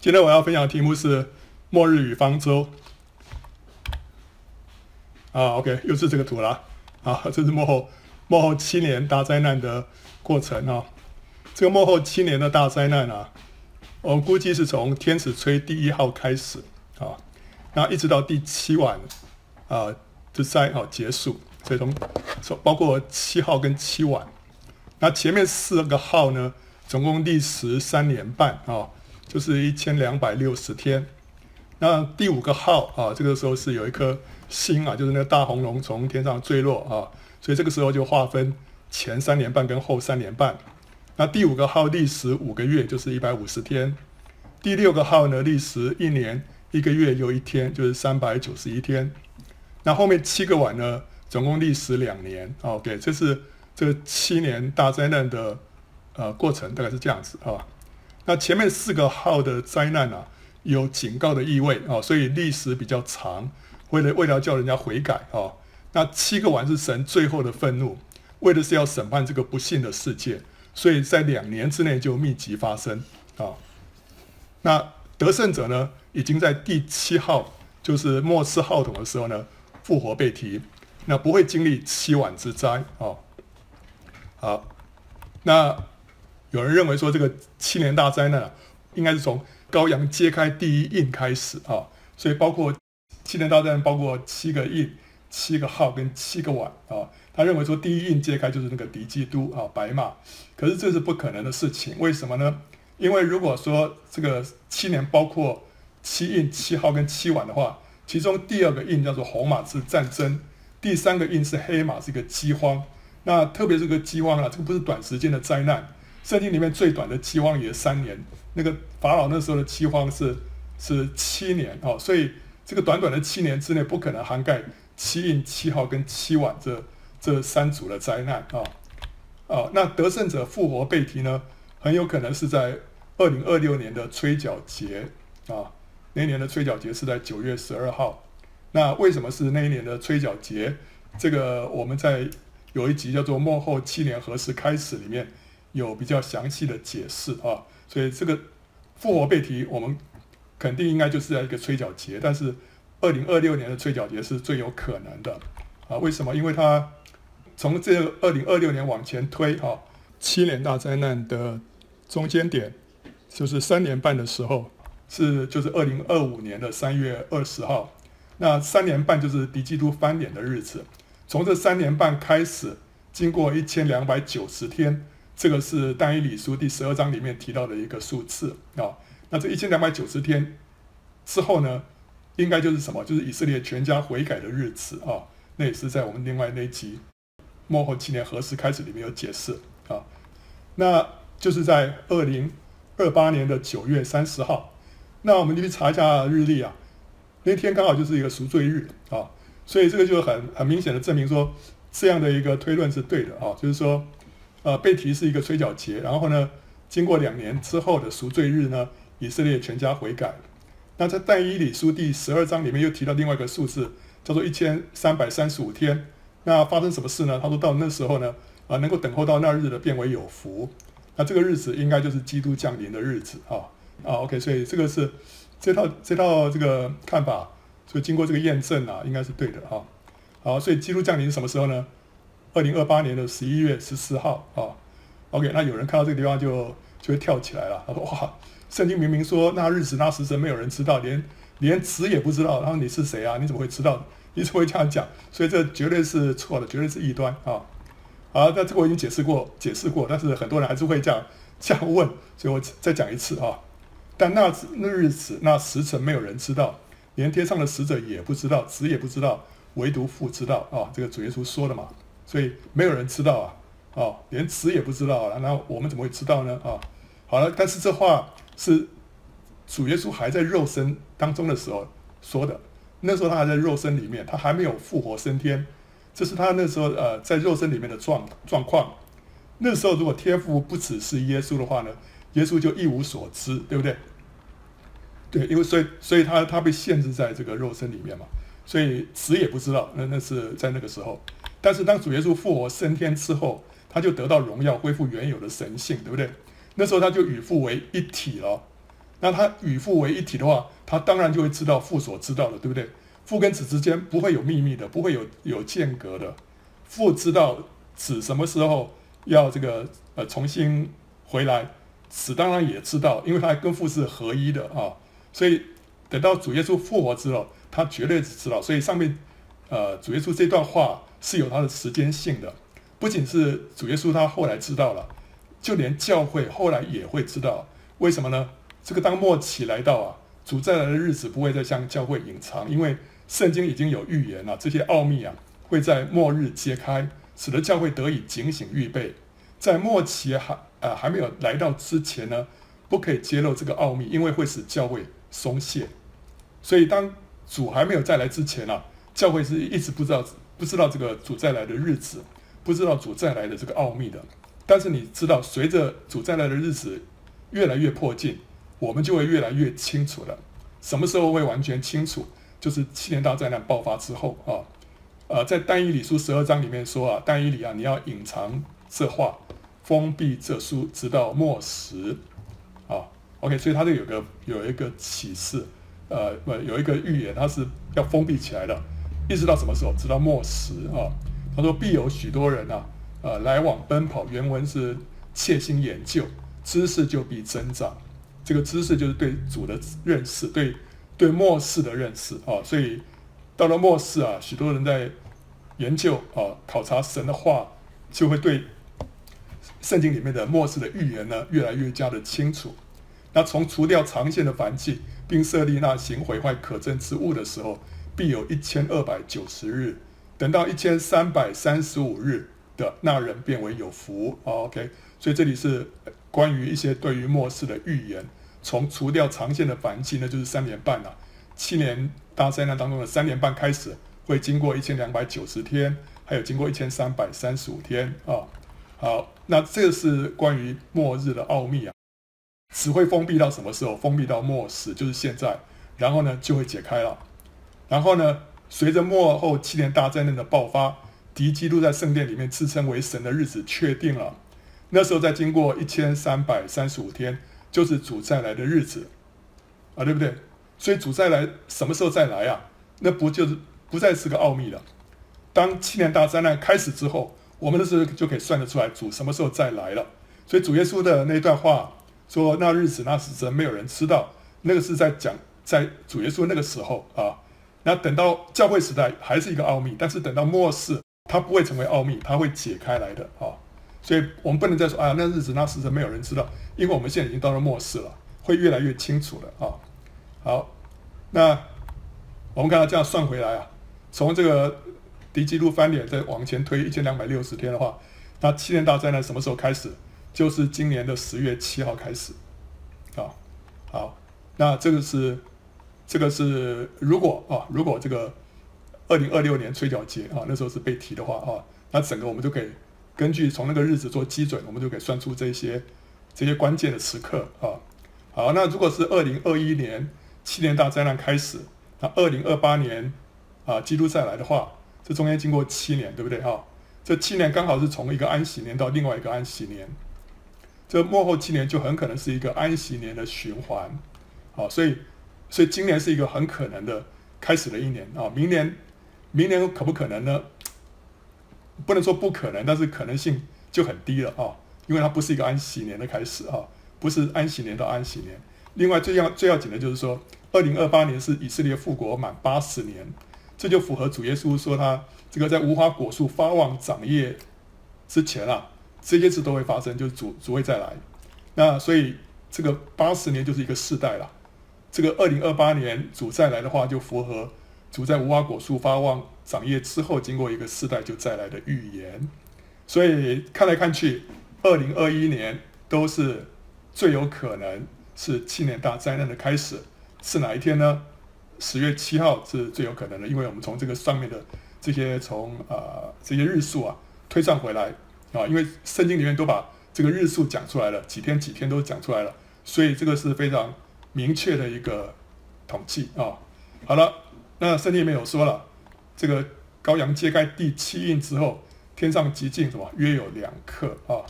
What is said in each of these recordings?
今天我要分享的题目是《末日与方舟》。啊，OK，又是这个图了。啊，这是末后末后七年大灾难的过程啊。这个末后七年的大灾难啊，我估计是从天使吹第一号开始啊，然后一直到第七晚啊，这灾啊结束。所以从从包括七号跟七晚，那前面四个号呢，总共历时三年半啊。就是一千两百六十天，那第五个号啊，这个时候是有一颗星啊，就是那个大红龙从天上坠落啊，所以这个时候就划分前三年半跟后三年半。那第五个号历时五个月，就是一百五十天。第六个号呢，历时一年一个月又一天，就是三百九十一天。那后面七个碗呢，总共历时两年。OK，这是这七年大灾难的呃过程，大概是这样子啊。那前面四个号的灾难啊，有警告的意味啊，所以历史比较长，为了为了叫人家悔改啊。那七个晚是神最后的愤怒，为的是要审判这个不幸的世界，所以在两年之内就密集发生啊。那得胜者呢，已经在第七号，就是末世号筒的时候呢，复活被提，那不会经历七晚之灾啊。好，那。有人认为说，这个七年大灾难啊，应该是从羔羊揭开第一印开始啊，所以包括七年大灾难，包括七个印、七个号跟七个晚啊。他认为说，第一印揭开就是那个敌基督啊，白马。可是这是不可能的事情，为什么呢？因为如果说这个七年包括七印、七号跟七晚的话，其中第二个印叫做红马是战争，第三个印是黑马是一个饥荒。那特别是个饥荒啊，这个不是短时间的灾难。圣经里面最短的饥荒也三年，那个法老那时候的饥荒是是七年哦，所以这个短短的七年之内不可能涵盖七印、七号跟七晚这这三组的灾难啊啊，那得胜者复活被提呢，很有可能是在二零二六年的吹角节啊，那一年的吹角节是在九月十二号，那为什么是那一年的吹角节？这个我们在有一集叫做《幕后七年何时开始》里面。有比较详细的解释啊，所以这个复活被提，我们肯定应该就是在一个吹角节，但是二零二六年的吹角节是最有可能的啊。为什么？因为它从这个二零二六年往前推啊，七年大灾难的中间点就是三年半的时候，是就是二零二五年的三月二十号，那三年半就是敌基督翻脸的日子。从这三年半开始，经过一千两百九十天。这个是但以理书第十二章里面提到的一个数字啊。那这一千两百九十天之后呢，应该就是什么？就是以色列全家悔改的日子啊。那也是在我们另外那集末后七年何时开始里面有解释啊。那就是在二零二八年的九月三十号。那我们去查一下日历啊，那天刚好就是一个赎罪日啊，所以这个就很很明显的证明说，这样的一个推论是对的啊，就是说。呃，被提是一个吹角节，然后呢，经过两年之后的赎罪日呢，以色列全家悔改。那在但以理书第十二章里面又提到另外一个数字，叫做一千三百三十五天。那发生什么事呢？他说到那时候呢，啊、能够等候到那日的，变为有福。那这个日子应该就是基督降临的日子啊啊。OK，所以这个是这套这套这个看法，所以经过这个验证啊，应该是对的啊。好，所以基督降临是什么时候呢？二零二八年的十一月十四号啊，OK，那有人看到这个地方就就会跳起来了。他说：“哇，圣经明明说那日子那时辰没有人知道，连连子也不知道。然后你是谁啊？你怎么会知道？你怎么会这样讲？所以这绝对是错的，绝对是异端啊！好，那这个我已经解释过，解释过，但是很多人还是会这样这样问，所以我再讲一次啊。但那那日子那时辰没有人知道，连天上的使者也不知道，子也不知道，唯独父知道啊。这个主耶稣说的嘛。”所以没有人知道啊，哦，连词也不知道啊，那我们怎么会知道呢？啊，好了，但是这话是主耶稣还在肉身当中的时候说的，那时候他还在肉身里面，他还没有复活升天，这是他那时候呃在肉身里面的状状况。那时候如果天父不只是耶稣的话呢，耶稣就一无所知，对不对？对，因为所以所以他他被限制在这个肉身里面嘛，所以词也不知道，那那是在那个时候。但是当主耶稣复活升天之后，他就得到荣耀，恢复原有的神性，对不对？那时候他就与父为一体了。那他与父为一体的话，他当然就会知道父所知道的，对不对？父跟子之间不会有秘密的，不会有有间隔的。父知道子什么时候要这个呃重新回来，子当然也知道，因为他跟父是合一的啊。所以等到主耶稣复活之后，他绝对是知道。所以上面呃主耶稣这段话是有它的时间性的，不仅是主耶稣他后来知道了，就连教会后来也会知道。为什么呢？这个当末期来到啊，主再来的日子不会再向教会隐藏，因为圣经已经有预言了，这些奥秘啊会在末日揭开，使得教会得以警醒预备。在末期还啊、呃、还没有来到之前呢，不可以揭露这个奥秘，因为会使教会松懈。所以当主还没有再来之前啊，教会是一直不知道不知道这个主再来的日子，不知道主再来的这个奥秘的。但是你知道，随着主再来的日子越来越迫近。我们就会越来越清楚了。什么时候会完全清楚？就是七年大灾难爆发之后啊。呃，在但以理书十二章里面说啊，但以理啊，你要隐藏这话，封闭这书，直到末时啊。OK，所以他这有个有一个启示，呃，不有一个预言，他是要封闭起来的，一直到什么时候？直到末时啊。他说必有许多人啊，呃，来往奔跑，原文是切心研究，知识就必增长。这个知识就是对主的认识，对对末世的认识啊，所以到了末世啊，许多人在研究啊，考察神的话，就会对圣经里面的末世的预言呢，越来越加的清楚。那从除掉长线的燔祭，并设立那行毁坏可憎之物的时候，必有一千二百九十日，等到一千三百三十五日的那人变为有福。OK，所以这里是关于一些对于末世的预言。从除掉长线的燔祭，那就是三年半了。七年大灾难当中的三年半开始，会经过一千两百九十天，还有经过一千三百三十五天啊。好，那这是关于末日的奥秘啊。只会封闭到什么时候？封闭到末世，就是现在。然后呢，就会解开了。然后呢，随着末后七年大灾难的爆发，敌基督在圣殿里面自称为神的日子确定了。那时候再经过一千三百三十五天。就是主再来的日子，啊，对不对？所以主再来什么时候再来啊？那不就是不再是个奥秘了？当七年大灾难开始之后，我们的时候就可以算得出来主什么时候再来了。所以主耶稣的那段话说：“那日子那时辰没有人知道。”那个是在讲在主耶稣那个时候啊。那等到教会时代还是一个奥秘，但是等到末世，它不会成为奥秘，它会解开来的啊。所以我们不能再说啊，那日子那时辰没有人知道，因为我们现在已经到了末世了，会越来越清楚了啊。好，那我们刚才这样算回来啊，从这个敌基督翻脸再往前推一千两百六十天的话，那七年大灾难什么时候开始？就是今年的十月七号开始啊。好，那这个是这个是如果啊，如果这个二零二六年吹角节啊，那时候是被提的话啊，那整个我们就可以。根据从那个日子做基准，我们就可以算出这些这些关键的时刻啊。好，那如果是二零二一年七年大灾难开始，那二零二八年啊，基督再来的话，这中间经过七年，对不对哈？这七年刚好是从一个安息年到另外一个安息年，这幕后七年就很可能是一个安息年的循环。好，所以所以今年是一个很可能的开始的一年啊。明年明年可不可能呢？不能说不可能，但是可能性就很低了啊，因为它不是一个安息年的开始啊，不是安息年到安息年。另外最要最要紧的就是说，二零二八年是以色列复国满八十年，这就符合主耶稣说他这个在无花果树发旺长叶之前啊，这些事都会发生，就是主主会再来。那所以这个八十年就是一个世代了。这个二零二八年主再来的话，就符合主在无花果树发旺。长叶之后，经过一个世代就再来的预言，所以看来看去，二零二一年都是最有可能是七年大灾难的开始，是哪一天呢？十月七号是最有可能的，因为我们从这个上面的这些从啊、这些日数啊推算回来啊，因为圣经里面都把这个日数讲出来了，几天几天都讲出来了，所以这个是非常明确的一个统计啊。好了，那圣经里面有说了。这个羔羊揭开第七印之后，天上极静什么？约有两克啊。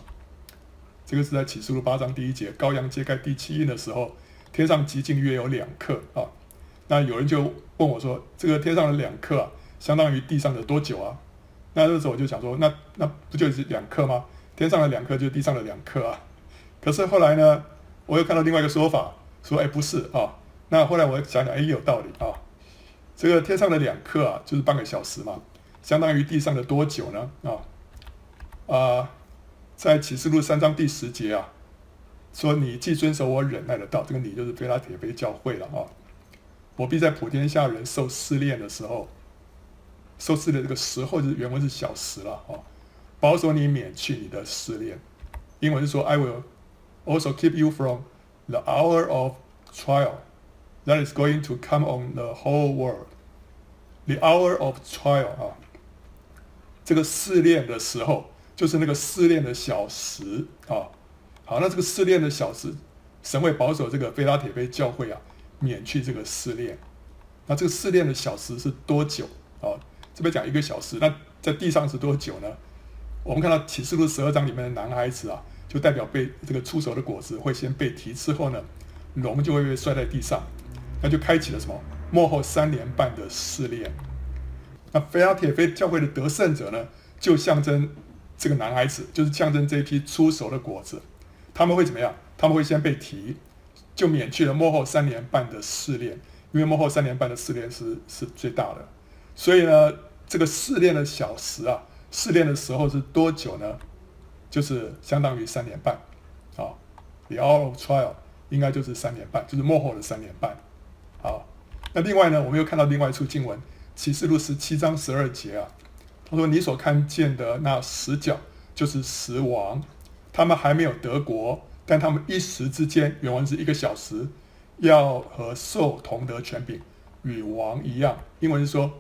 这个是在启示录八章第一节，羔羊揭开第七印的时候，天上极静约有两克啊。那有人就问我说：“这个天上的两克啊，相当于地上的多久啊？”那这时候我就想说：“那那不就是两克吗？天上的两克就是地上的两克啊。”可是后来呢，我又看到另外一个说法，说：“哎，不是啊。”那后来我想想，哎，有道理啊。这个天上的两刻啊，就是半个小时嘛，相当于地上的多久呢？啊啊，在启示录三章第十节啊，说：“你既遵守我忍耐的道，这个你就是腓拉铁非教会了啊。”我必在普天下人受试炼的时候，受试炼这个时候就是原文是小时了啊，保守你免去你的试炼。英文是说 I will also keep you from the hour of trial that is going to come on the whole world. The hour of trial 啊，这个试炼的时候就是那个试炼的小时啊。好，那这个试炼的小时，神会保守这个腓拉铁非教会啊。免去这个试炼，那这个试炼的小时是多久啊？这边讲一个小时，那在地上是多久呢？我们看到启示录十二章里面的男孩子啊，就代表被这个出手的果子会先被提之后呢，龙就会被摔在地上，那就开启了什么？幕后三年半的试炼。那腓拉铁非教会的得胜者呢，就象征这个男孩子，就是象征这一批出手的果子，他们会怎么样？他们会先被提。就免去了幕后三年半的试炼，因为幕后三年半的试炼是是最大的，所以呢，这个试炼的小时啊，试炼的时候是多久呢？就是相当于三年半，啊，the hour of trial 应该就是三年半，就是末后的三年半，啊，那另外呢，我们又看到另外一处经文，启示录十七章十二节啊，他说：“你所看见的那十角就是十王，他们还没有得国。”但他们一时之间，原文是一个小时，要和兽同得权柄，与王一样。英文是说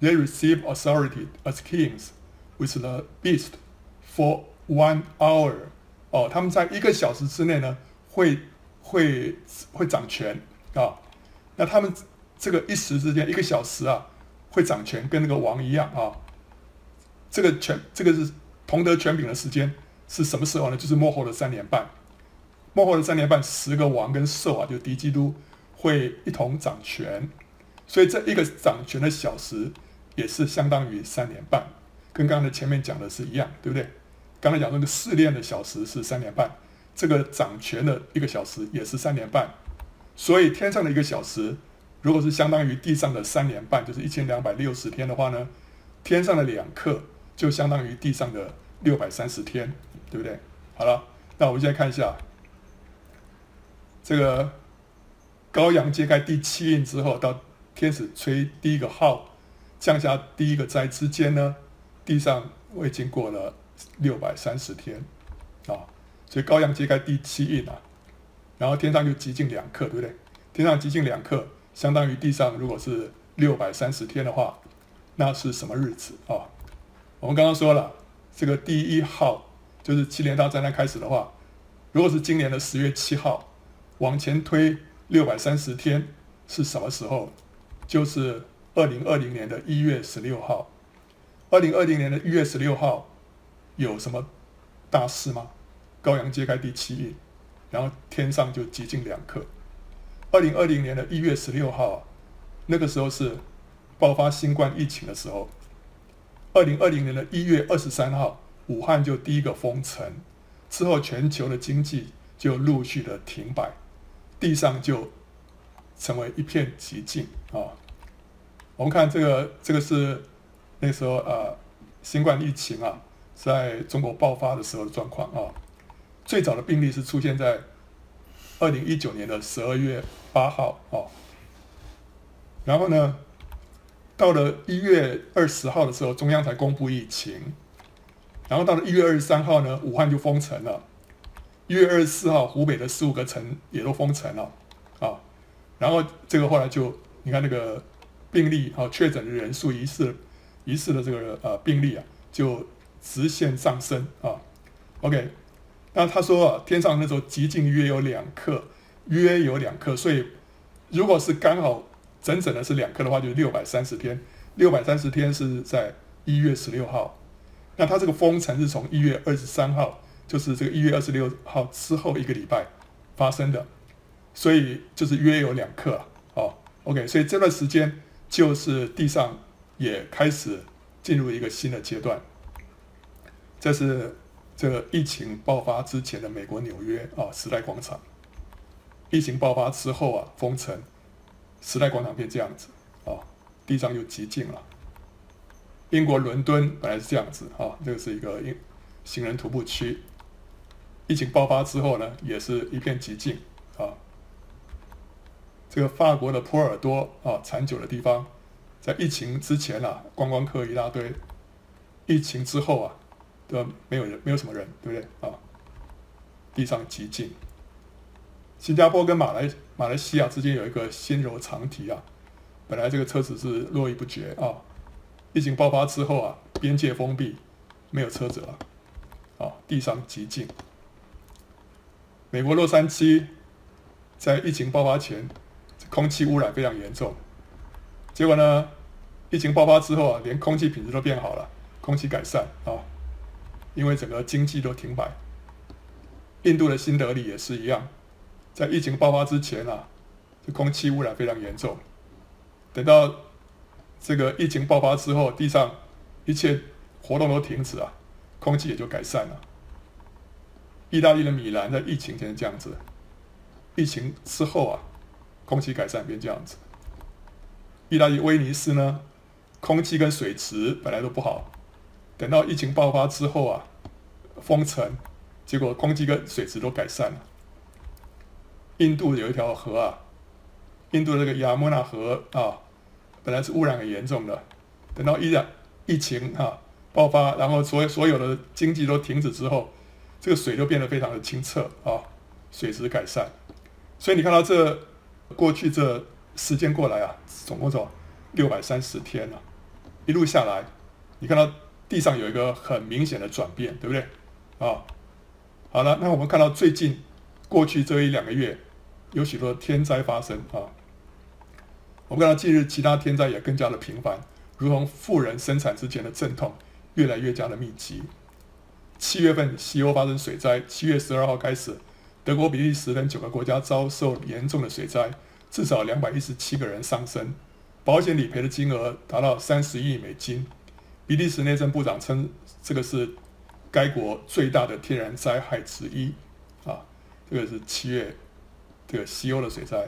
，They receive authority as kings with the beast for one hour。哦，他们在一个小时之内呢，会会会掌权啊。那他们这个一时之间，一个小时啊，会掌权，跟那个王一样啊。这个权，这个是同得权柄的时间是什么时候呢？就是幕后的三年半。幕后的三年半，十个王跟兽啊，就敌基督会一同掌权，所以这一个掌权的小时也是相当于三年半，跟刚才前面讲的是一样，对不对？刚才讲那个试炼的小时是三年半，这个掌权的一个小时也是三年半，所以天上的一个小时，如果是相当于地上的三年半，就是一千两百六十天的话呢，天上的两刻就相当于地上的六百三十天，对不对？好了，那我们现在看一下。这个羔羊揭开第七印之后，到天使吹第一个号，降下第一个灾之间呢，地上我已经过了六百三十天，啊，所以羔羊揭开第七印啊，然后天上就极静两刻，对不对？天上极静两刻，相当于地上如果是六百三十天的话，那是什么日子啊？我们刚刚说了，这个第一号就是七年大灾难开始的话，如果是今年的十月七号。往前推六百三十天是什么时候？就是二零二零年的一月十六号。二零二零年的一月十六号有什么大事吗？高阳揭开第七印，然后天上就极静两刻。二零二零年的一月十六号，那个时候是爆发新冠疫情的时候。二零二零年的一月二十三号，武汉就第一个封城，之后全球的经济就陆续的停摆。地上就成为一片寂静啊！我们看这个，这个是那时候呃，新冠疫情啊，在中国爆发的时候的状况啊。最早的病例是出现在二零一九年的十二月八号啊。然后呢，到了一月二十号的时候，中央才公布疫情。然后到了一月二十三号呢，武汉就封城了。一月二十四号，湖北的十五个城也都封城了，啊，然后这个后来就你看那个病例啊，确诊的人数疑似疑似的这个呃病例啊，就直线上升啊。OK，那他说，天上那时候极静约有两克，约有两克，所以如果是刚好整整的是两克的话，就是六百三十天，六百三十天是在一月十六号，那他这个封城是从一月二十三号。就是这个一月二十六号之后一个礼拜发生的，所以就是约有两克啊。哦，OK，所以这段时间就是地上也开始进入一个新的阶段。这是这个疫情爆发之前的美国纽约啊，时代广场。疫情爆发之后啊，封城，时代广场变这样子啊，地上又寂静了。英国伦敦本来是这样子啊，这个是一个行行人徒步区。疫情爆发之后呢，也是一片寂静啊。这个法国的波尔多啊，产酒的地方，在疫情之前啊，观光客一大堆；疫情之后啊，都没有人，没有什么人，对不对啊？地上寂静。新加坡跟马来马来西亚之间有一个新柔长堤啊，本来这个车子是络绎不绝啊，疫情爆发之后啊，边界封闭，没有车子了，啊，地上寂静。美国洛杉矶在疫情爆发前，空气污染非常严重，结果呢，疫情爆发之后啊，连空气品质都变好了，空气改善啊，因为整个经济都停摆。印度的新德里也是一样。在疫情爆发之前啊，这空气污染非常严重。等到这个疫情爆发之后，地上一切活动都停止啊，空气也就改善了。意大利的米兰在疫情前这样子，疫情之后啊，空气改善变这样子。意大利威尼斯呢，空气跟水池本来都不好，等到疫情爆发之后啊，封城，结果空气跟水质都改善了。印度有一条河啊，印度的这个亚莫纳河啊，本来是污染很严重的，等到依然疫情啊爆发，然后所所有的经济都停止之后，这个水就变得非常的清澈啊，水质改善，所以你看到这过去这时间过来啊，总共走六百三十天了，一路下来，你看到地上有一个很明显的转变，对不对？啊，好了，那我们看到最近过去这一两个月。有许多天灾发生啊！我们看到近日其他天灾也更加的频繁，如同妇人生产之前的阵痛越来越加的密集。七月份西欧发生水灾，七月十二号开始，德国、比利时等九个国家遭受严重的水灾，至少两百一十七个人丧生，保险理赔的金额达到三十亿美金。比利时内政部长称，这个是该国最大的天然灾害之一啊！这个是七月。这个西欧的水灾，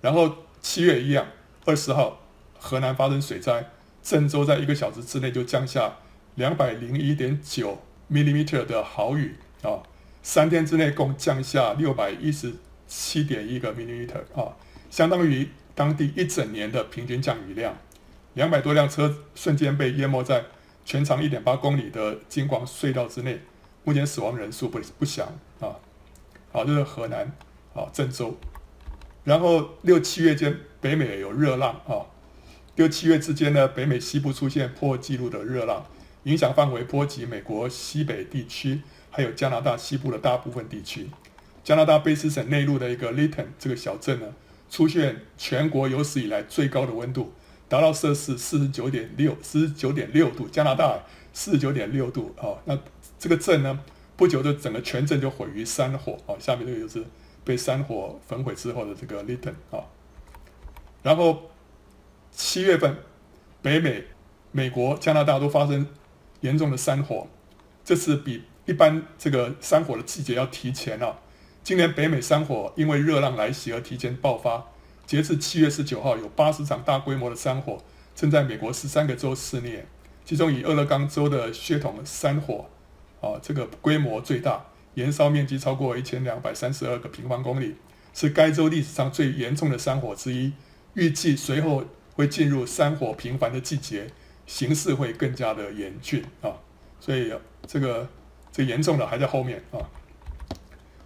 然后七月一样，二十号河南发生水灾，郑州在一个小时之内就降下两百零一点九 millimeter 的豪雨啊，三天之内共降下六百一十七点一个 millimeter 啊，相当于当地一整年的平均降雨量，两百多辆车瞬间被淹没在全长一点八公里的京广隧道之内，目前死亡人数不不详啊，好，这是河南。啊，郑州，然后六七月间，北美有热浪啊。六七月之间呢，北美西部出现破纪录的热浪，影响范围波及美国西北地区，还有加拿大西部的大部分地区。加拿大卑诗省内陆的一个 Litton 这个小镇呢，出现全国有史以来最高的温度，达到摄氏四十九点六，四十九点六度。加拿大四十九点六度啊，那这个镇呢，不久就整个全镇就毁于山火啊。下面这个就是。被山火焚毁之后的这个 Litton 啊，然后七月份，北美、美国、加拿大都发生严重的山火，这次比一般这个山火的季节要提前了啊。今年北美山火因为热浪来袭而提前爆发，截至七月十九号，有八十场大规模的山火正在美国十三个州肆虐，其中以俄勒冈州的血统山火啊，这个规模最大。燃烧面积超过一千两百三十二个平方公里，是该州历史上最严重的山火之一。预计随后会进入山火频繁的季节，形势会更加的严峻啊！所以这个最严重的还在后面啊。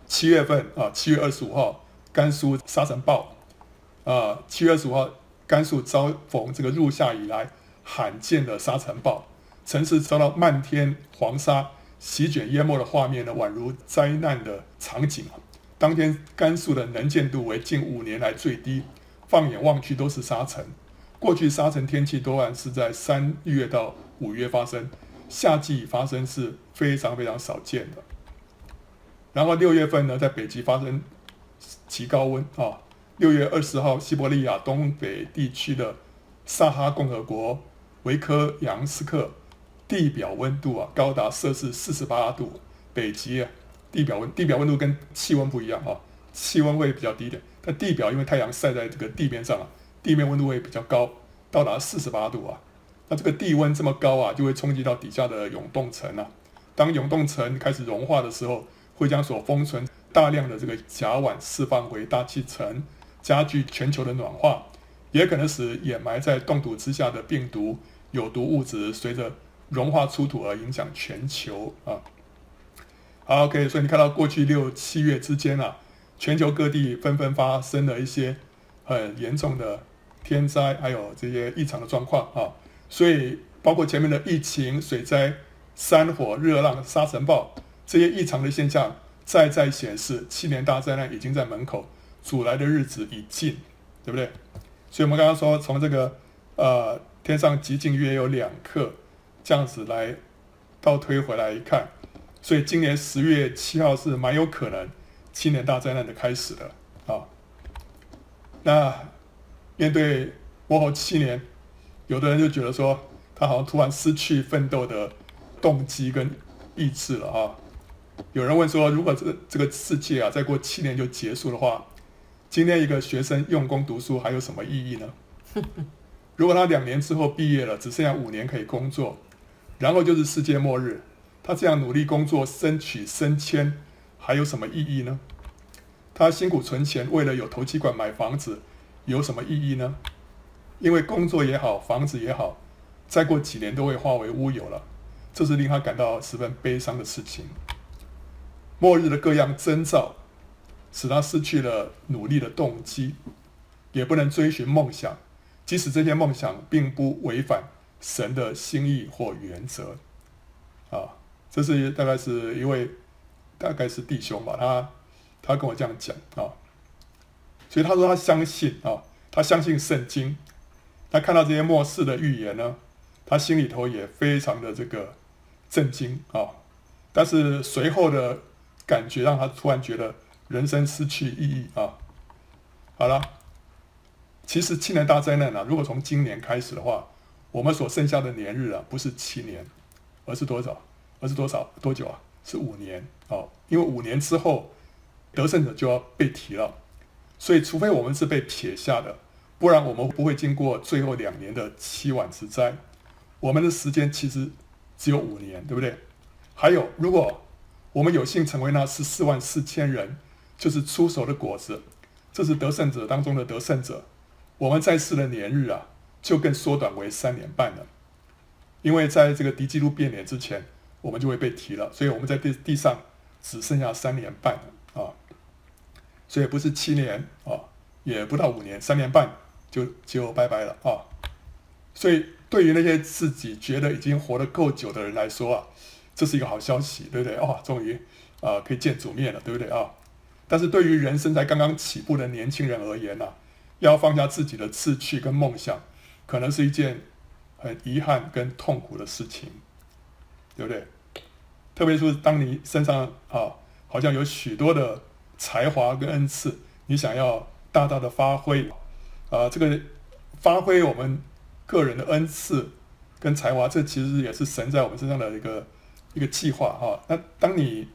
七月份啊，七月二十五号，甘肃沙尘暴啊，七月二十五号，甘肃遭逢这个入夏以来罕见的沙尘暴，城市遭到漫天黄沙。席卷淹没的画面呢，宛如灾难的场景！当天甘肃的能见度为近五年来最低，放眼望去都是沙尘。过去沙尘天气多半是在三月到五月发生，夏季发生是非常非常少见的。然后六月份呢，在北极发生极高温啊。六月二十号，西伯利亚东北地区的萨哈共和国维科扬斯克地表温度啊高达摄氏四十八度，北极啊地表温地表温度跟气温不一样哈，气温会比较低一点，但地表因为太阳晒在这个地面上啊，地面温度会比较高，到达四十八度啊。那这个地温这么高啊，就会冲击到底下的永冻层啊。当永冻层开始融化的时候，会将所封存大量的这个甲烷释放回大气层。加剧全球的暖化，也可能使掩埋在冻土之下的病毒、有毒物质随着融化出土而影响全球啊。好，OK，所以你看到过去六七月之间啊，全球各地纷纷发生了一些很严重的天灾，还有这些异常的状况啊。所以包括前面的疫情、水灾、山火、热浪、沙尘暴这些异常的现象，再再显示七年大灾难已经在门口。阻来的日子已近，对不对？所以，我们刚刚说，从这个呃天上极近约有两克这样子来倒推回来一看，所以今年十月七号是蛮有可能七年大灾难的开始的啊。那面对末后七年，有的人就觉得说，他好像突然失去奋斗的动机跟意志了啊。有人问说，如果这个这个世界啊，再过七年就结束的话，今天一个学生用功读书还有什么意义呢？如果他两年之后毕业了，只剩下五年可以工作，然后就是世界末日，他这样努力工作、争取升迁，还有什么意义呢？他辛苦存钱，为了有头期款买房子，有什么意义呢？因为工作也好，房子也好，再过几年都会化为乌有了，这是令他感到十分悲伤的事情。末日的各样征兆。使他失去了努力的动机，也不能追寻梦想，即使这些梦想并不违反神的心意或原则。啊，这是大概是一位，大概是弟兄吧，他他跟我这样讲啊，所以他说他相信啊，他相信圣经，他看到这些末世的预言呢，他心里头也非常的这个震惊啊，但是随后的感觉让他突然觉得。人生失去意义啊！好了，其实七年大灾难啊，如果从今年开始的话，我们所剩下的年日啊，不是七年，而是多少？而是多少？多久啊？是五年哦。因为五年之后，得胜者就要被提了，所以除非我们是被撇下的，不然我们不会经过最后两年的七晚之灾。我们的时间其实只有五年，对不对？还有，如果我们有幸成为那十四万四千人。就是出手的果子，这是得胜者当中的得胜者。我们在世的年日啊，就更缩短为三年半了。因为在这个敌基督变脸之前，我们就会被提了，所以我们在地地上只剩下三年半了啊。所以不是七年啊，也不到五年，三年半就就拜拜了啊。所以对于那些自己觉得已经活得够久的人来说啊，这是一个好消息，对不对？哦，终于啊可以见主面了，对不对啊？但是对于人生才刚刚起步的年轻人而言呢、要放下自己的志趣跟梦想，可能是一件很遗憾跟痛苦的事情，对不对？特别是当你身上啊，好像有许多的才华跟恩赐，你想要大大的发挥，啊，这个发挥我们个人的恩赐跟才华，这其实也是神在我们身上的一个一个计划哈。那当你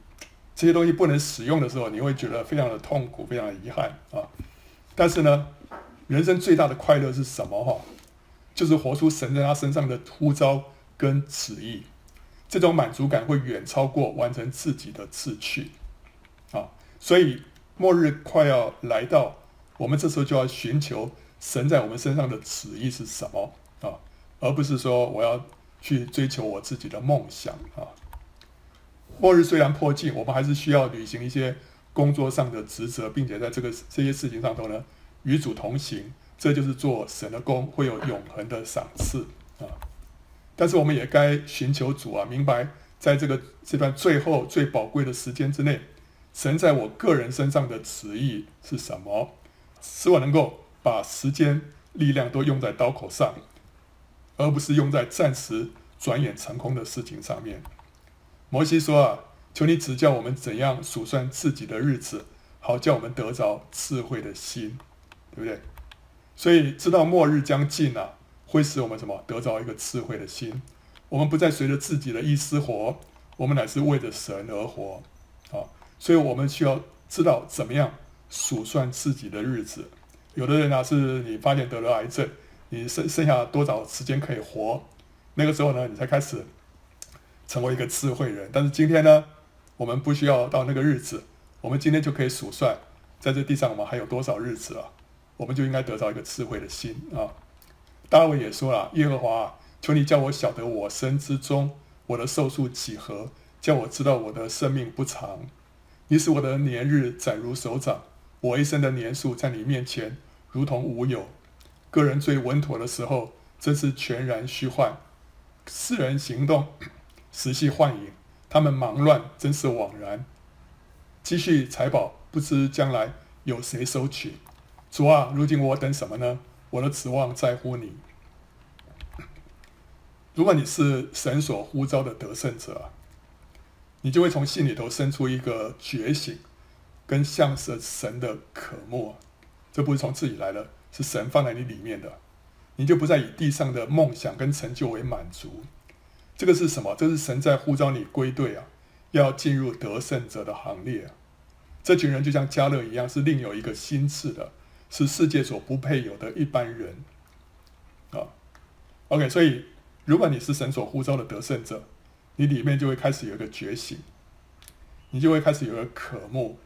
这些东西不能使用的时候，你会觉得非常的痛苦，非常的遗憾啊。但是呢，人生最大的快乐是什么？哈，就是活出神在他身上的呼召跟旨意。这种满足感会远超过完成自己的志趣啊。所以末日快要来到，我们这时候就要寻求神在我们身上的旨意是什么啊，而不是说我要去追求我自己的梦想啊。末日虽然迫近，我们还是需要履行一些工作上的职责，并且在这个这些事情上头呢，与主同行。这就是做神的工，会有永恒的赏赐啊！但是我们也该寻求主啊，明白在这个这段最后最宝贵的时间之内，神在我个人身上的旨意是什么，使我能够把时间力量都用在刀口上，而不是用在暂时转眼成空的事情上面。摩西说：“啊，求你指教我们怎样数算自己的日子，好叫我们得着智慧的心，对不对？所以知道末日将近啊，会使我们什么得着一个智慧的心。我们不再随着自己的意思活，我们乃是为着神而活啊。所以我们需要知道怎么样数算自己的日子。有的人啊，是你发现得了癌症，你剩剩下多少时间可以活？那个时候呢，你才开始成为一个智慧人。但是今天呢，我们不需要到那个日子，我们今天就可以数算，在这地上我们还有多少日子啊？我们就应该得到一个智慧的心啊。大卫也说了：“耶和华，求你叫我晓得我生之中，我的寿数几何，叫我知道我的生命不长。你使我的年日窄如手掌。”我一生的年数在你面前如同无有，个人最稳妥的时候，真是全然虚幻；世人行动，实系幻影；他们忙乱，真是枉然。积蓄财宝，不知将来有谁收取。主啊，如今我等什么呢？我的指望在乎你。如果你是神所呼召的得胜者，你就会从心里头生出一个觉醒。跟向着神的渴慕，这不是从自己来的，是神放在你里面的，你就不再以地上的梦想跟成就为满足。这个是什么？这是神在呼召你归队啊，要进入得胜者的行列。这群人就像加勒一样，是另有一个心志的，是世界所不配有的一般人啊。OK，所以如果你是神所呼召的得胜者，你里面就会开始有一个觉醒，你就会开始有一个渴慕。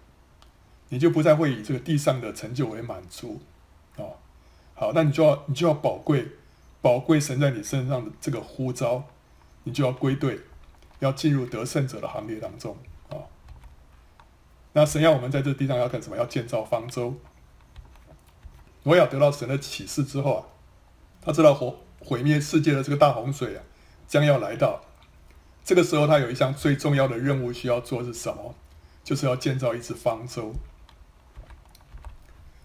你就不再会以这个地上的成就为满足，啊，好，那你就要你就要宝贵，宝贵神在你身上的这个呼召，你就要归队，要进入得胜者的行列当中，啊、那神要我们在这地上要干什么？要建造方舟。挪亚得到神的启示之后啊，他知道毁毁灭世界的这个大洪水啊将要来到，这个时候他有一项最重要的任务需要做是什么？就是要建造一只方舟。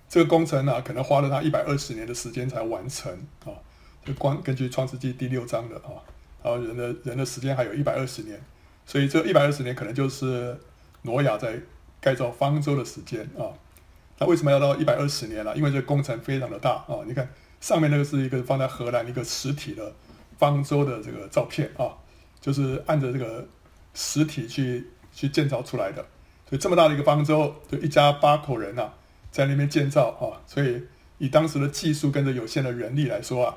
这个工程呢、啊，可能花了他一百二十年的时间才完成啊。就光根据创世纪第六章的啊，然后人的人的时间还有一百二十年，所以这一百二十年可能就是挪亚在盖造方舟的时间啊。那为什么要到一百二十年呢、因为这个工程非常的大啊。你看上面那个是一个放在荷兰一个实体的方舟的这个照片啊，就是按着这个实体去去建造出来的。所以这么大的一个方舟，就一家八口人呐、啊。在那边建造啊，所以以当时的技术跟着有限的人力来说啊，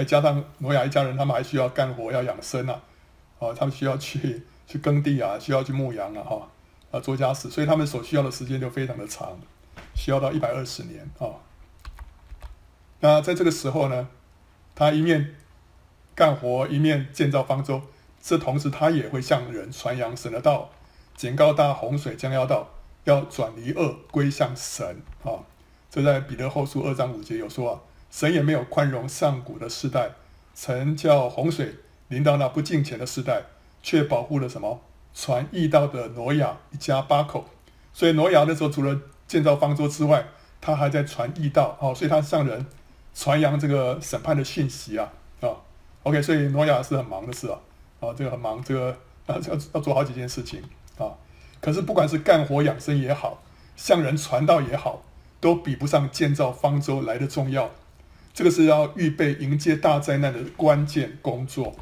再加上挪亚一家人，他们还需要干活要养生啊，啊，他们需要去 去耕地啊，需要去牧羊啊，哈，啊做家事，所以他们所需要的时间就非常的长，需要到一百二十年啊。那在这个时候呢，他一面干活一面建造方舟，这同时他也会向人传扬神的道，警告大洪水将要到。要转离恶，归向神啊！这在彼得后书二章五节有说啊，神也没有宽容上古的世代，曾叫洪水临到那不敬虔的世代，却保护了什么？传义道的挪亚一家八口。所以挪亚那时候除了建造方舟之外，他还在传义道啊！所以他向人传扬这个审判的讯息啊啊！OK，所以挪亚是很忙的事啊啊，这个很忙，这个啊要要做好几件事情啊。可是，不管是干活养生也好，向人传道也好，都比不上建造方舟来的重要。这个是要预备迎接大灾难的关键工作。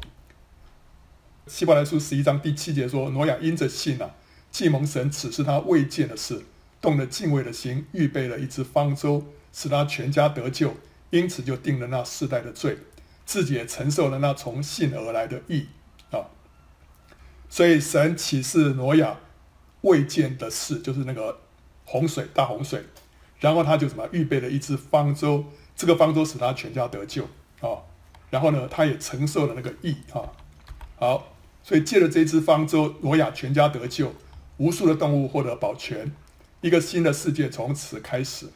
希伯来书十一章第七节说：“挪亚因着信啊，既蒙神指示他未见的事，动了敬畏的心，预备了一只方舟，使他全家得救，因此就定了那世代的罪，自己也承受了那从信而来的义啊。所以神启示挪亚。”未见的事就是那个洪水，大洪水，然后他就什么预备了一只方舟，这个方舟使他全家得救啊、然后呢，他也承受了那个义啊，好，所以借着这只方舟，挪亚全家得救，无数的动物获得保全，一个新的世界从此开始，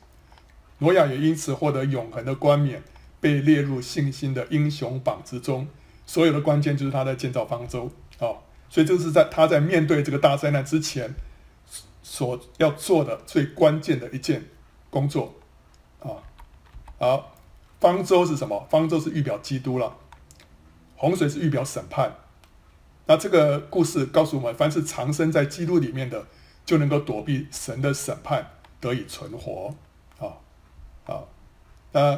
挪亚也因此获得永恒的冠冕，被列入信心的英雄榜之中，所有的关键就是他在建造方舟啊。所以这是在他在面对这个大灾难之前所要做的最关键的一件工作啊。好，方舟是什么？方舟是预表基督了。洪水是预表审判。那这个故事告诉我们，凡是藏身在基督里面的，就能够躲避神的审判，得以存活。啊啊，那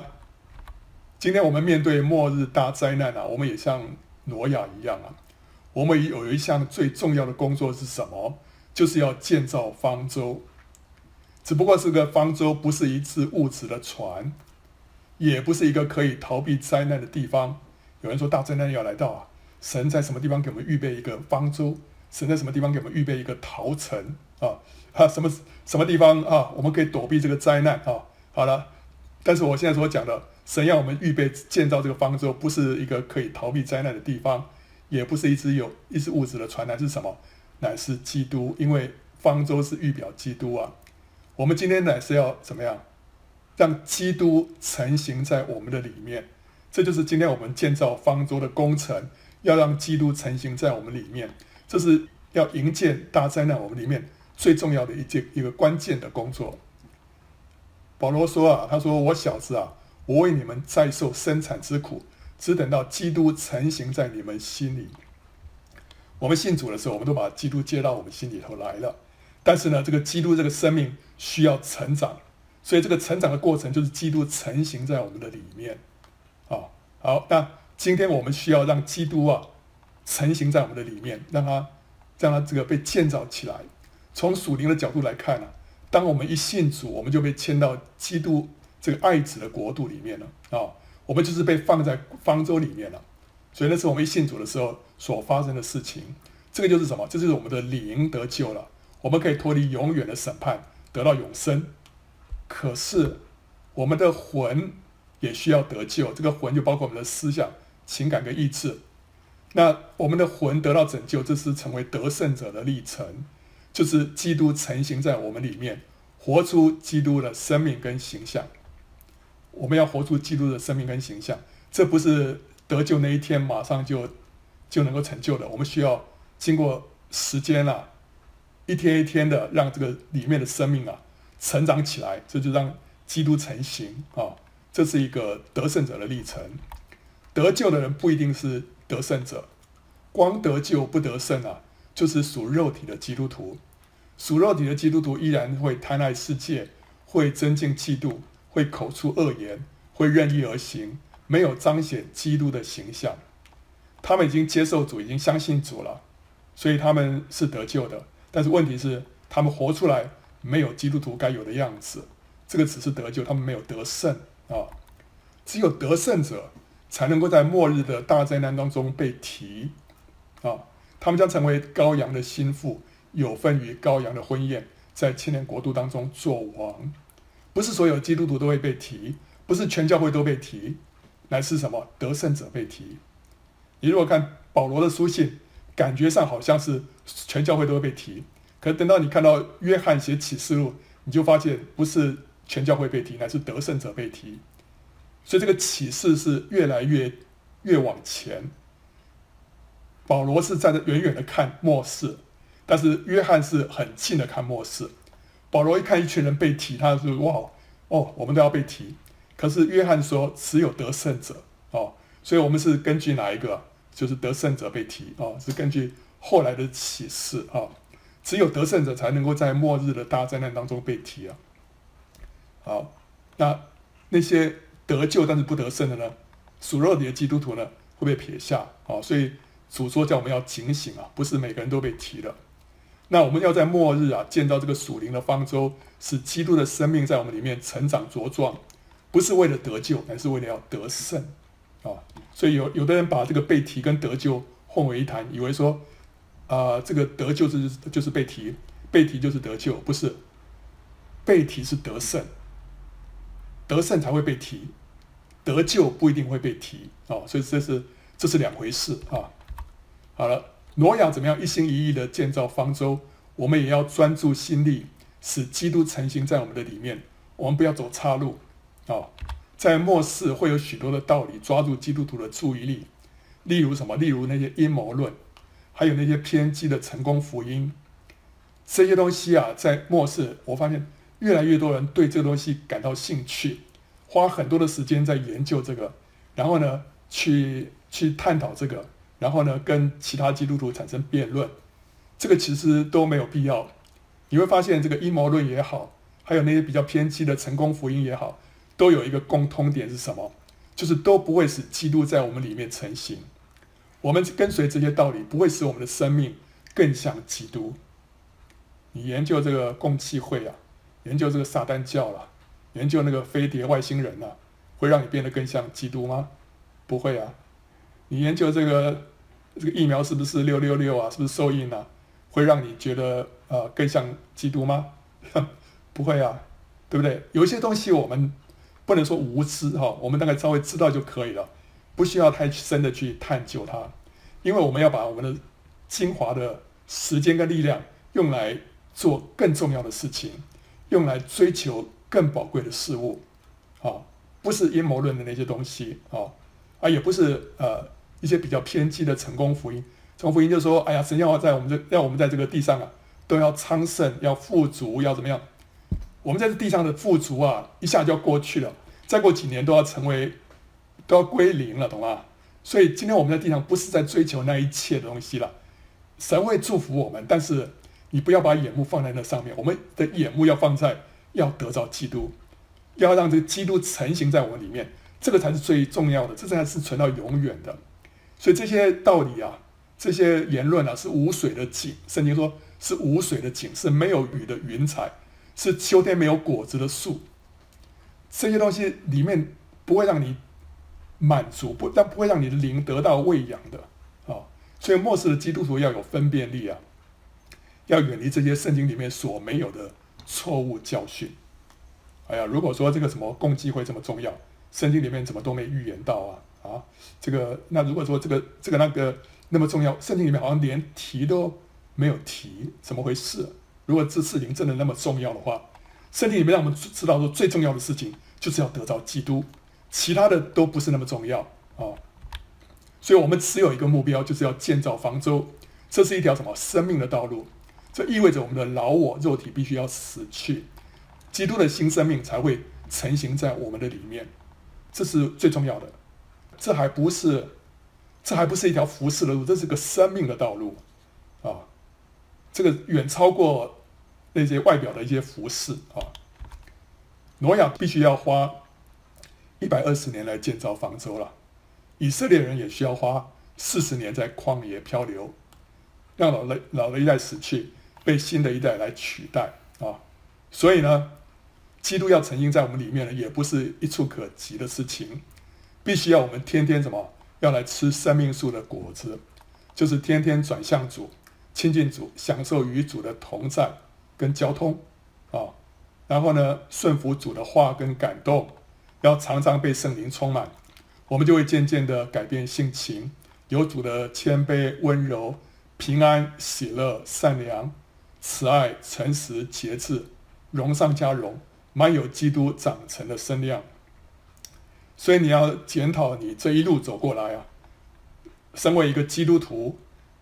今天我们面对末日大灾难啊，我们也像挪亚一样啊，我们有一项最重要的工作是什么？就是要建造方舟。只不过是个方舟，不是一只物质的船，也不是一个可以逃避灾难的地方。有人说大灾难要来到啊，神在什么地方给我们预备一个方舟？神在什么地方给我们预备一个逃城啊？啊，什么什么地方啊？我们可以躲避这个灾难啊？好了，但是我现在所讲的，神要我们预备建造这个方舟，不是一个可以逃避灾难的地方，也不是一只有一只物质的船，乃是什么？乃是基督，因为方舟是预表基督啊。我们今天乃是要怎么样，让基督成型在我们的里面，这就是今天我们建造方舟的工程，要让基督成型在我们里面，这是要迎接大灾难我们里面最重要的一件一个关键的工作。保罗说啊，他说：“我小子啊，我为你们再受生产之苦，只等到基督成型在你们心里。”我们信主的时候，我们都把基督接到我们心里头来了。但是呢，这个基督这个生命需要成长，所以这个成长的过程就是基督成型在我们的里面，啊，好，那今天我们需要让基督啊成型在我们的里面，让他让他这个被建造起来。从属灵的角度来看呢，当我们一信主，我们就被迁到基督这个爱子的国度里面了啊，我们就是被放在方舟里面了。所以那是我们一信主的时候所发生的事情。这个就是什么？这就是我们的灵得救了。我们可以脱离永远的审判，得到永生。可是，我们的魂也需要得救。这个魂就包括我们的思想、情感跟意志。那我们的魂得到拯救，这是成为得胜者的历程，就是基督成型在我们里面，活出基督的生命跟形象。我们要活出基督的生命跟形象，这不是得救那一天马上就就能够成就的。我们需要经过时间啊。一天一天的让这个里面的生命啊成长起来，这就让基督成型啊，这是一个得胜者的历程。得救的人不一定是得胜者，光得救不得胜啊，就是属肉体的基督徒。属肉体的基督徒依然会贪爱世界，会增进嫉妒，会口出恶言，会任意而行，没有彰显基督的形象。他们已经接受主，已经相信主了，所以他们是得救的。但是问题是，他们活出来没有基督徒该有的样子，这个只是得救，他们没有得胜啊。只有得胜者才能够在末日的大灾难当中被提啊，他们将成为羔羊的心腹，有份于羔羊的婚宴，在千年国度当中做王。不是所有基督徒都会被提，不是全教会都被提，乃是什么？得胜者被提。你如果看保罗的书信。感觉上好像是全教会都会被提，可等到你看到约翰写启示录，你就发现不是全教会被提，乃是得胜者被提。所以这个启示是越来越越往前。保罗是站在远远的看末世，但是约翰是很近的看末世。保罗一看一群人被提，他说：“哇，哦，我们都要被提。”可是约翰说：“只有得胜者哦。”所以我们是根据哪一个？就是得胜者被提哦，是根据后来的启示啊，只有得胜者才能够在末日的大灾难当中被提啊。好，那那些得救但是不得胜的呢？属肉体的基督徒呢，会被撇下啊。所以主说叫我们要警醒啊，不是每个人都被提的。那我们要在末日啊，建造这个属灵的方舟，使基督的生命在我们里面成长茁壮，不是为了得救，而是为了要得胜。啊，所以有有的人把这个被提跟得救混为一谈，以为说，呃，这个得救是就是被提，被提就是得救，不是，被提是得胜，得胜才会被提，得救不一定会被提啊，所以这是这是两回事啊。好了，挪亚怎么样一心一意的建造方舟，我们也要专注心力，使基督成型在我们的里面，我们不要走岔路啊。在末世会有许多的道理抓住基督徒的注意力，例如什么？例如那些阴谋论，还有那些偏激的成功福音，这些东西啊，在末世我发现越来越多人对这个东西感到兴趣，花很多的时间在研究这个，然后呢，去去探讨这个，然后呢，跟其他基督徒产生辩论，这个其实都没有必要。你会发现这个阴谋论也好，还有那些比较偏激的成功福音也好，都有一个共通点是什么？就是都不会使基督在我们里面成型。我们跟随这些道理，不会使我们的生命更像基督。你研究这个共济会啊，研究这个撒旦教了、啊，研究那个飞碟外星人啊，会让你变得更像基督吗？不会啊。你研究这个这个疫苗是不是六六六啊？是不是受印啊？会让你觉得呃更像基督吗？不会啊，对不对？有些东西我们不能说无知哈、我们大概稍微知道就可以了，不需要太深的去探究它，因为我们要把我们的精华的时间跟力量用来。做更重要的事情，用来追求更宝贵的事物，啊，不是阴谋论的那些东西啊，啊，也不是呃一些比较偏激的成功福音。成功福音就说，哎呀，神要在我们这，让我们在这个地上啊，都要昌盛，要富足，要怎么样？我们在这地上的富足啊，一下就要过去了，再过几年都要成为，都要归零了，懂吗？所以今天我们在地上不是在追求那一切的东西了，神会祝福我们，但是。你不要把眼目放在那上面，我们的眼目要放在要得到基督，要让这个基督成型在我们里面，这个才是最重要的，这才是存到永远的。所以这些道理啊，这些言论啊，是无水的井。圣经说是无水的井，是没有雨的云彩，是秋天没有果子的树。这些东西里面不会让你满足，不但不会让你的灵得到喂养的啊。所以末世的基督徒要有分辨力啊。要远离这些圣经里面所没有的错误教训。哎呀，如果说这个什么共济会这么重要，圣经里面怎么都没预言到啊？啊，这个那如果说这个这个那个那么重要，圣经里面好像连提都没有提，怎么回事？如果这事情真的那么重要的话，圣经里面让我们知道说最重要的事情就是要得到基督，其他的都不是那么重要啊。所以我们只有一个目标，就是要建造方舟，这是一条什么生命的道路。这意味着我们的老我肉体必须要死去，基督的新生命才会成型在我们的里面，这是最重要的。这还不是，这还不是一条服侍的路，这是个生命的道路啊！这个远超过那些外表的一些服侍啊。挪亚必须要花一百二十年来建造方舟了，以色列人也需要花四十年在旷野漂流，让老的老的一代死去。被新的一代来取代啊，所以呢，基督要成型在我们里面呢，也不是一蹴可及的事情，必须要我们天天什么，要来吃生命树的果子，就是天天转向主，亲近主，享受与主的同在跟交通啊，然后呢，顺服主的话跟感动，要常常被圣灵充满，我们就会渐渐的改变性情，有主的谦卑、温柔、平安、喜乐、善良。慈爱、诚实、节制，荣上加荣，满有基督长成的身量。所以你要检讨你这一路走过来啊，身为一个基督徒，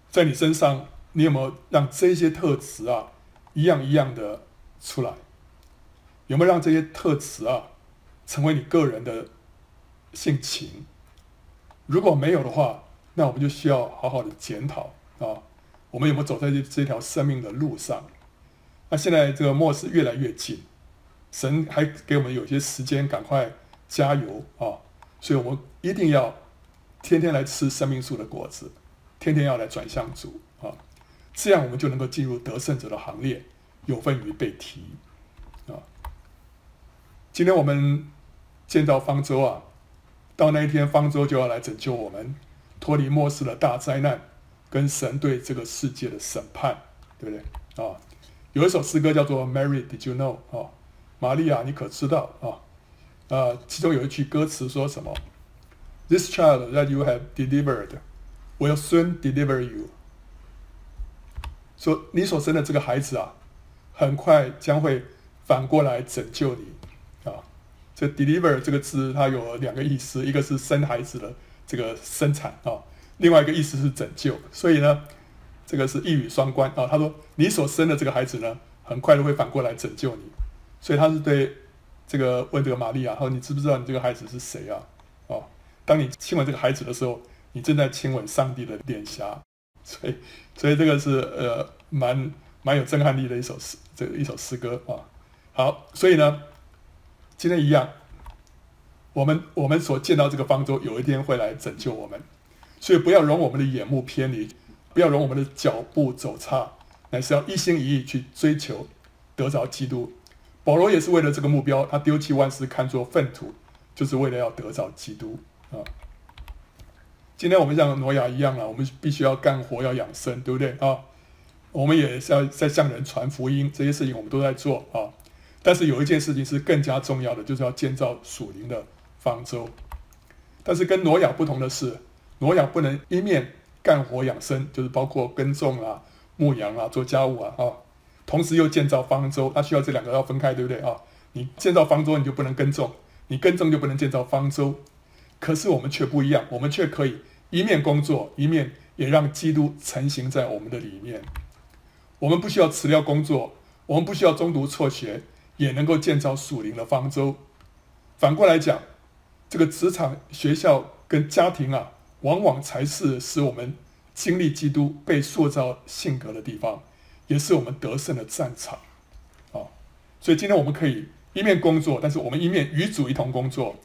在你身上，你有没有让这些特质啊，一样一样的出来？有没有让这些特质啊，成为你个人的性情？如果没有的话，那我们就需要好好的检讨啊。我们有没有走在这这条生命的路上？那现在这个末世越来越近，神还给我们有些时间，赶快加油啊！所以我们一定要天天来吃生命树的果子，天天要来转向主啊！这样我们就能够进入得胜者的行列，有份于被提啊！今天我们建造方舟啊，到那一天方舟就要来拯救我们，脱离末世的大灾难。跟神对这个世界的审判，对不对啊？有一首诗歌叫做《Mary Did You Know》啊，玛利亚，你可知道啊？呃，其中有一句歌词说什么？This child that you have delivered will soon deliver you。说你所生的这个孩子啊，很快将会反过来拯救你。“Deliver” 这个字它有两个意思，一个是生孩子的这个生产啊。另外一个意思是拯救，所以呢，这个是一语双关啊。他说：“你所生的这个孩子呢，很快就会反过来拯救你。”所以他是对这个问这个玛利亚：“他说你知不知道你这个孩子是谁啊？”哦，当你亲吻这个孩子的时候，你正在亲吻上帝的脸颊。所以，所以这个是呃蛮蛮有震撼力的一首诗，这一首诗歌啊。好，所以呢，今天一样，我们我们所见到这个方舟，有一天会来拯救我们，所以不要容我们的眼目偏离，不要容我们的脚步走差，乃是要一心一意去追求得着基督。保罗也是为了这个目标，他丢弃万事，看作粪土，就是为了要得着基督啊。今天我们像挪亚一样啊，我们必须要干活，要养生，对不对啊？我们也是要在向人传福音，这些事情我们都在做啊。但是有一件事情是更加重要的，就是要建造属灵的方舟。但是跟挪亚不同的是，挪亚不能一面干活养生，就是包括耕种啊、牧羊啊、做家务啊啊，同时又建造方舟，他需要这两个要分开，对不对啊？你建造方舟你就不能耕种，你耕种就不能建造方舟。可是我们却不一样，我们却可以一面工作，一面也让基督成型在我们的里面。我们不需要辞掉工作，我们不需要中途辍学。也能够建造属灵的方舟。反过来讲，这个职场、学校跟家庭啊，往往才是使我们经历基督被塑造性格的地方，也是我们得胜的战场。啊，所以今天我们可以一面工作，但是我们一面与主一同工作；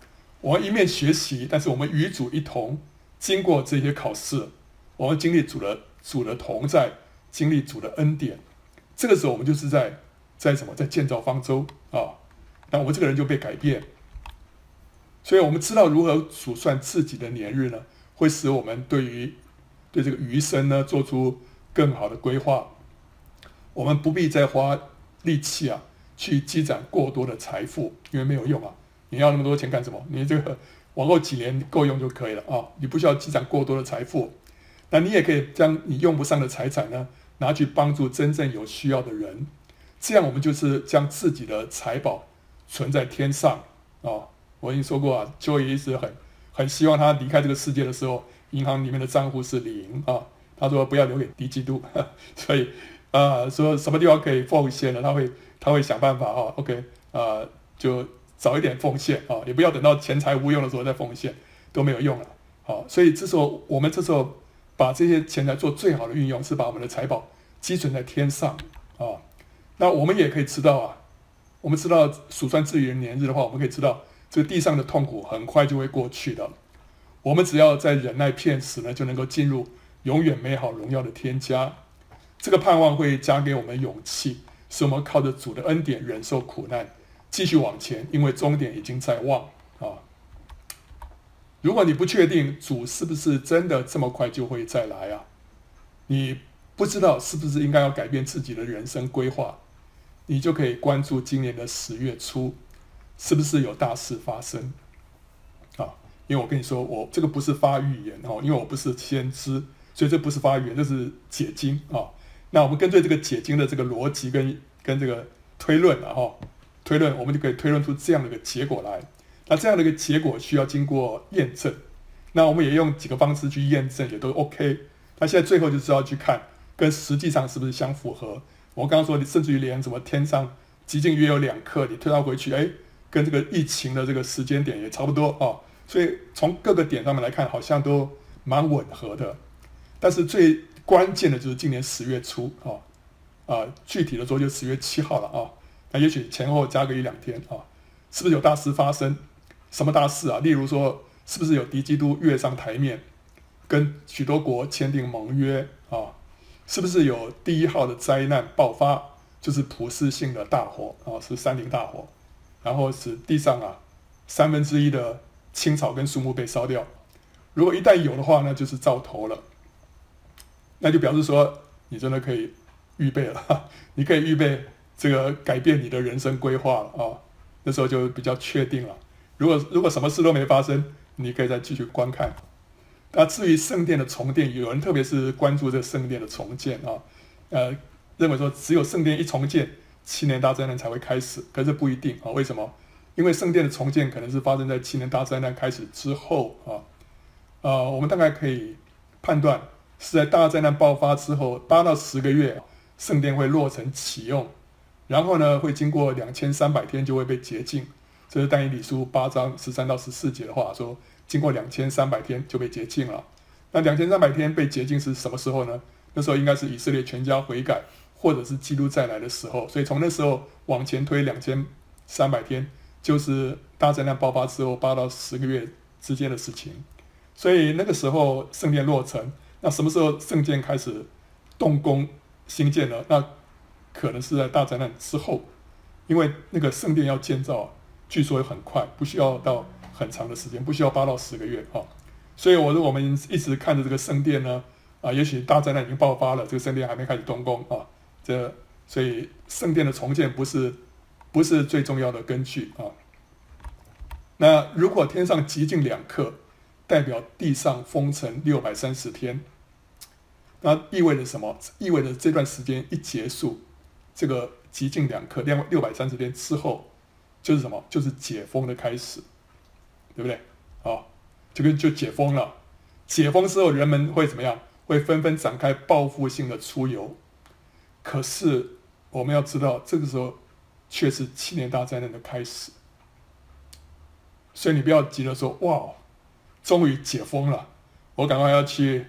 我们一面学习，但是我们与主一同经过这些考试。我们经历主的主的同在，经历主的恩典。这个时候，我们就是在。在什么？在建造方舟啊！那我这个人就被改变，所以我们知道如何数算自己的年日呢？会使我们对于对这个余生呢做出更好的规划。我们不必再花力气啊，去积攒过多的财富，因为没有用啊！你要那么多钱干什么？你这个往后几年够用就可以了啊！你不需要积攒过多的财富，那你也可以将你用不上的财产呢，拿去帮助真正有需要的人。这样，我们就是将自己的财宝存在天上啊、我已经说过啊，Joey 一直很很希望他离开这个世界的时候，银行里面的账户是零啊。他说不要留给敌基督，所以啊，说什么地方可以奉献呢？他会他会想办法啊。OK 啊，就早一点奉献啊，也不要等到钱财无用的时候再奉献，都没有用了。好，所以这时候我们这时候把这些钱财做最好的运用，是把我们的财宝积存在天上啊。那我们也可以知道啊，我们知道数算自己的年日的话，我们可以知道这个地上的痛苦很快就会过去的。我们只要在忍耐片时呢，就能够进入永远美好荣耀的天家。这个盼望会加给我们勇气，使我们靠着主的恩典忍受苦难，继续往前，因为终点已经在望啊。如果你不确定主是不是真的这么快就会再来啊，你不知道是不是应该要改变自己的人生规划。你就可以关注今年的十月初，是不是有大事发生啊？因为我跟你说，我这个不是发预言哦，因为我不是先知，所以这不是发预言，这是解经啊。那我们根据这个解经的这个逻辑跟跟这个推论啊，哈，推论我们就可以推论出这样的一个结果来。那这样的一个结果需要经过验证，那我们也用几个方式去验证，也都 OK。那现在最后就是要去看跟实际上是不是相符合。我刚刚说，你甚至于连什么天上极近约有两刻，你推到回去，哎，跟这个疫情的这个时间点也差不多啊。所以从各个点上面来看，好像都蛮吻合的。但是最关键的就是今年十月初啊，啊、具体的说就十月七号了啊。那也许前后加个一两天啊，是不是有大事发生？什么大事啊？例如说，是不是有敌基督跃上台面，跟许多国签订盟约啊？是不是有第一号的灾难爆发，就是普世性的大火啊，是山林大火，然后使地上啊三分之一的青草跟树木被烧掉。如果一旦有的话呢，就是兆头了，那就表示说你真的可以预备了，你可以预备这个改变你的人生规划了啊，那时候就比较确定了。如果如果什么事都没发生，你可以再继续观看。那至于圣殿的重建，有人特别是关注这圣殿的重建啊，呃，认为说只有圣殿一重建，七年大灾难才会开始，可是不一定啊。为什么？因为圣殿的重建可能是发生在七年大灾难开始之后啊。呃，我们大概可以判断是在大灾难爆发之后八到十个月，圣殿会落成启用，然后呢会经过两千三百天就会被洁净。这是但以理书八章十三到十四节的话说。经过两千三百天就被洁净了，那两千三百天被洁净是什么时候呢？那时候应该是以色列全家悔改，或者是基督再来的时候。所以从那时候往前推两千三百天，就是大灾难爆发之后八到十个月之间的事情。所以那个时候圣殿落成，那什么时候圣殿开始动工兴建呢？那可能是在大灾难之后，因为那个圣殿要建造，据说很快，不需要到很长的时间，不需要八到十个月啊。所以我说我们一直看着这个圣殿呢，啊，也许大灾难已经爆发了，这个圣殿还没开始动工啊，这所以圣殿的重建不是不是最重要的根据啊。那如果天上极静两刻，代表地上封城六百三十天，那意味着什么？意味着这段时间一结束，这个极静两刻，六六百三十天之后，就是什么？就是解封的开始，对不对？啊，这个就解封了。解封之后，人们会怎么样？会纷纷展开报复性的出游。可是我们要知道，这个时候却是七年大灾难的开始。所以你不要急着说哇。终于解封了，我赶快要去，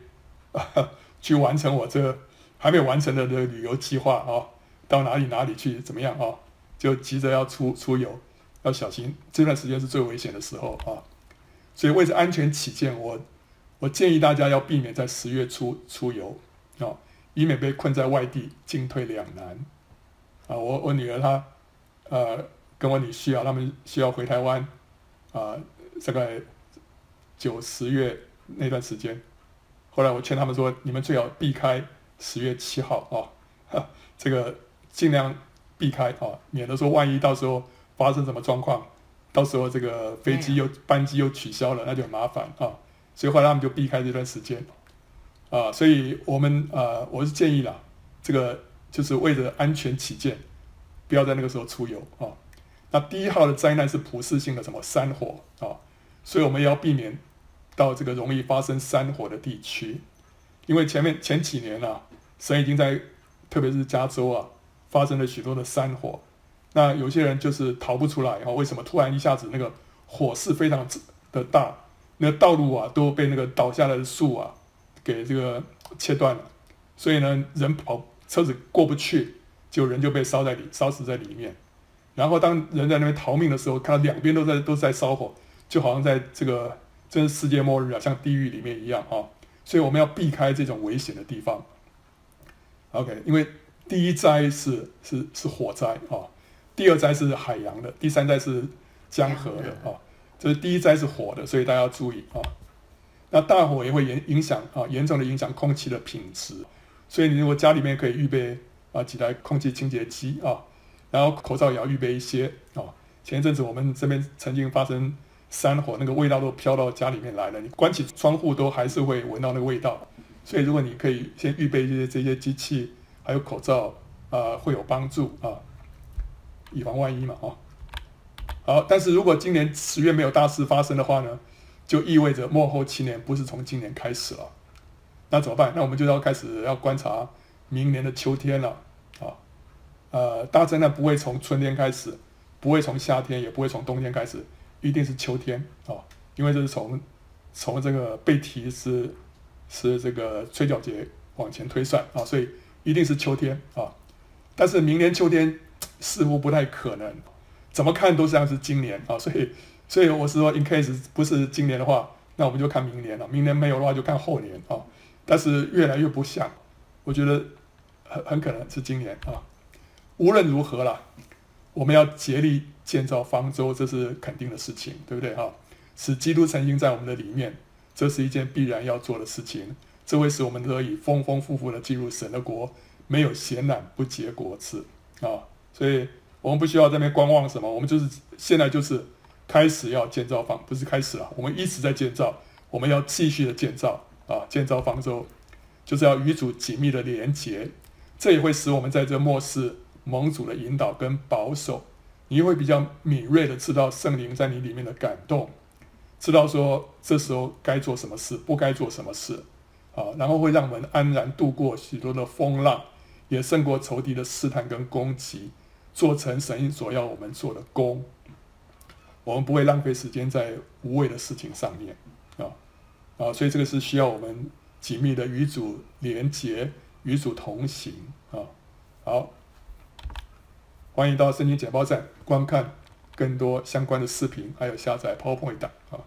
啊，去完成我这个还没完成的这个旅游计划啊！到哪里哪里去？怎么样啊？就急着要出出游，要小心，这段时间是最危险的时候啊！所以为了安全起见，我我建议大家要避免在十月初出游啊，以免被困在外地进退两难啊！我我女儿她呃跟我女婿啊，他们需要回台湾啊，这个。九十月那段时间，后来我劝他们说：“你们最好避开十月七号啊，这个尽量避开啊，免得说万一到时候发生什么状况，到时候这个飞机又班机又取消了，那就很麻烦啊。”所以后来他们就避开这段时间啊。所以我们啊，我是建议啦，这个就是为了安全起见，不要在那个时候出游啊。那第一号的灾难是普世性的什么山火啊，所以我们要避免。到这个容易发生山火的地区，因为前面前几年啊，神已经在，特别是加州啊，发生了许多的山火。那有些人就是逃不出来啊，为什么？突然一下子那个火势非常的大，那道路啊都被那个倒下来的树啊给这个切断了，所以呢，人跑车子过不去，就人就被烧在里烧死在里面。然后当人在那边逃命的时候，看到两边都在都在烧火，就好像在这个。真是世界末日啊，像地狱里面一样啊！所以我们要避开这种危险的地方。OK，因为第一灾是是是火灾啊，第二灾是海洋的，第三灾是江河的啊。这是第一灾是火的，所以大家要注意啊。那大火也会影影响啊，严重的影响空气的品质。所以你如果家里面可以预备啊几台空气清洁机啊，然后口罩也要预备一些啊。前一阵子我们这边曾经发生。山火那个味道都飘到家里面来了，你关起窗户都还是会闻到那个味道，所以如果你可以先预备这些这些机器，还有口罩，啊、呃，会有帮助啊，以防万一嘛，啊，好，但是如果今年十月没有大事发生的话呢，就意味着末后七年不是从今年开始了，那怎么办？那我们就要开始要观察明年的秋天了，啊，呃，大灾难不会从春天开始，不会从夏天，也不会从冬天开始。一定是秋天啊，因为这是从从这个背题是是这个吹角节往前推算啊，所以一定是秋天啊。但是明年秋天似乎不太可能，怎么看都像是今年啊。所以所以我是说，in case 不是今年的话，那我们就看明年了。明年没有的话，就看后年啊。但是越来越不像，我觉得很很可能是今年啊。无论如何啦，我们要竭力。建造方舟，这是肯定的事情，对不对哈？使基督曾经在我们的里面，这是一件必然要做的事情。这会使我们得以丰丰富富的进入神的国，没有闲懒不结果子啊！所以我们不需要在那边观望什么，我们就是现在就是开始要建造方，不是开始了，我们一直在建造，我们要继续的建造啊！建造方舟，就是要与主紧密的连结，这也会使我们在这末世蒙主的引导跟保守。你会比较敏锐的知道圣灵在你里面的感动，知道说这时候该做什么事，不该做什么事，啊，然后会让我们安然度过许多的风浪，也胜过仇敌的试探跟攻击，做成神所要我们做的工。我们不会浪费时间在无谓的事情上面，啊，啊，所以这个是需要我们紧密的与主连结，与主同行，啊。好，欢迎到圣经简报站观看更多相关的视频，还有下载 PowerPoint 档啊。